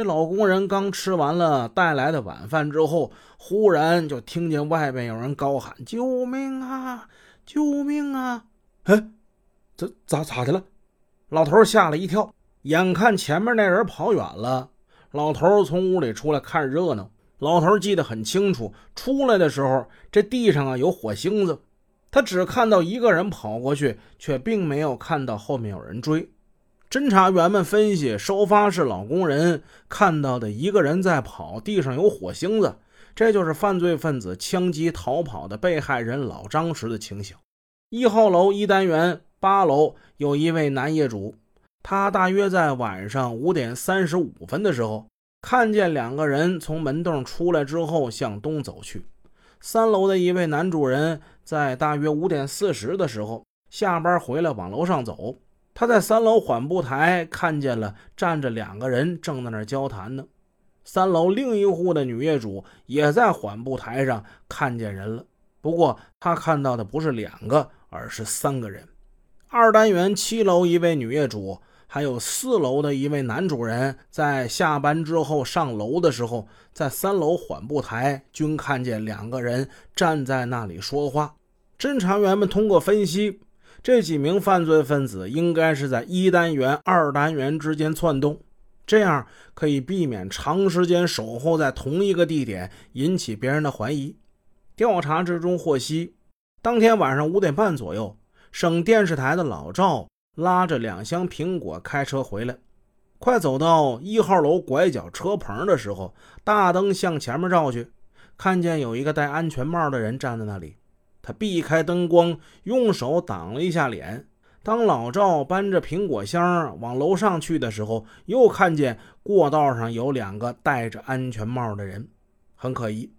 这老工人刚吃完了带来的晚饭之后，忽然就听见外边有人高喊：“救命啊！救命啊！”哎，这咋咋的了？老头吓了一跳，眼看前面那人跑远了，老头从屋里出来看热闹。老头记得很清楚，出来的时候这地上啊有火星子，他只看到一个人跑过去，却并没有看到后面有人追。侦查员们分析，收发室老工人看到的一个人在跑，地上有火星子，这就是犯罪分子枪击逃跑的被害人老张时的情形。一号楼一单元八楼有一位男业主，他大约在晚上五点三十五分的时候，看见两个人从门洞出来之后向东走去。三楼的一位男主人在大约五点四十的时候下班回来，往楼上走。他在三楼缓步台看见了站着两个人，正在那儿交谈呢。三楼另一户的女业主也在缓步台上看见人了，不过他看到的不是两个，而是三个人。二单元七楼一位女业主，还有四楼的一位男主人，在下班之后上楼的时候，在三楼缓步台均看见两个人站在那里说话。侦查员们通过分析。这几名犯罪分子应该是在一单元、二单元之间窜动，这样可以避免长时间守候在同一个地点，引起别人的怀疑。调查之中获悉，当天晚上五点半左右，省电视台的老赵拉着两箱苹果开车回来，快走到一号楼拐角车棚的时候，大灯向前面照去，看见有一个戴安全帽的人站在那里。他避开灯光，用手挡了一下脸。当老赵搬着苹果箱往楼上去的时候，又看见过道上有两个戴着安全帽的人，很可疑。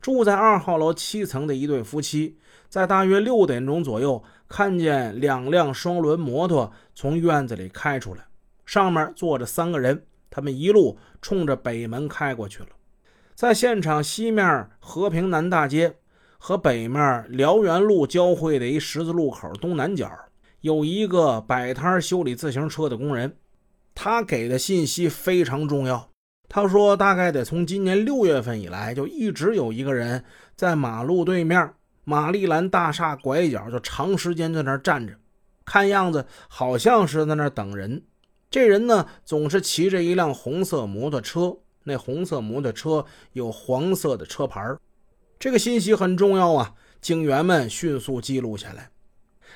住在二号楼七层的一对夫妻，在大约六点钟左右，看见两辆双轮摩托从院子里开出来，上面坐着三个人，他们一路冲着北门开过去了。在现场西面和平南大街。和北面辽源路交汇的一十字路口东南角，有一个摆摊修理自行车的工人，他给的信息非常重要。他说，大概得从今年六月份以来，就一直有一个人在马路对面玛丽兰大厦拐角，就长时间在那儿站着，看样子好像是在那儿等人。这人呢，总是骑着一辆红色摩托车，那红色摩托车有黄色的车牌这个信息很重要啊！警员们迅速记录下来。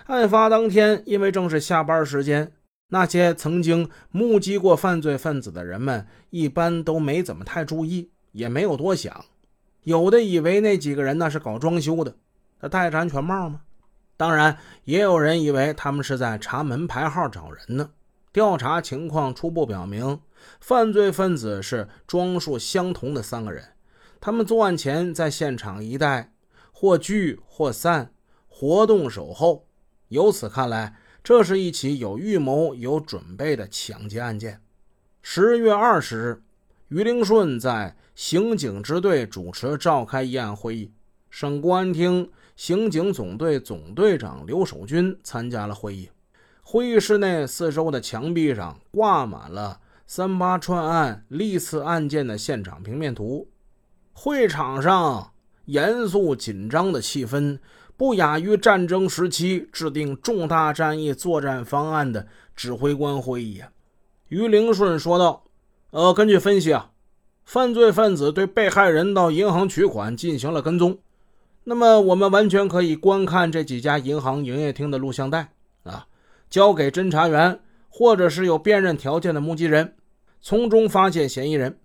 案发当天，因为正是下班时间，那些曾经目击过犯罪分子的人们一般都没怎么太注意，也没有多想。有的以为那几个人呢是搞装修的，他戴着安全帽吗？当然，也有人以为他们是在查门牌号找人呢。调查情况初步表明，犯罪分子是装束相同的三个人。他们作案前在现场一带或聚或散，活动守候。由此看来，这是一起有预谋、有准备的抢劫案件。十月二十日，于灵顺在刑警支队主持召开议案会议，省公安厅刑警总队总队长刘守军参加了会议。会议室内四周的墙壁上挂满了三八串案历次案件的现场平面图。会场上严肃紧张的气氛，不亚于战争时期制定重大战役作战方案的指挥官会议啊。于灵顺说道：“呃，根据分析啊，犯罪分子对被害人到银行取款进行了跟踪。那么，我们完全可以观看这几家银行营业厅的录像带啊，交给侦查员或者是有辨认条件的目击人，从中发现嫌疑人。”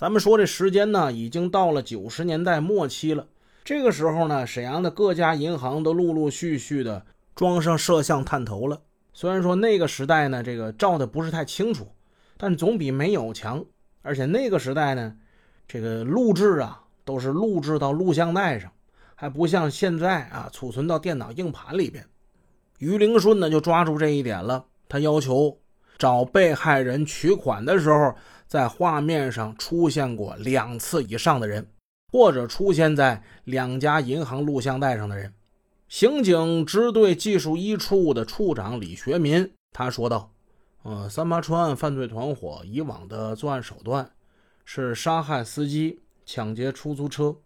咱们说这时间呢，已经到了九十年代末期了。这个时候呢，沈阳的各家银行都陆陆续续的装上摄像探头了。虽然说那个时代呢，这个照的不是太清楚，但总比没有强。而且那个时代呢，这个录制啊，都是录制到录像带上，还不像现在啊，储存到电脑硬盘里边。于灵顺呢，就抓住这一点了，他要求找被害人取款的时候。在画面上出现过两次以上的人，或者出现在两家银行录像带上的人。刑警支队技术一处的处长李学民他说道：“呃，三八川案犯罪团伙以往的作案手段是杀害司机、抢劫出租车。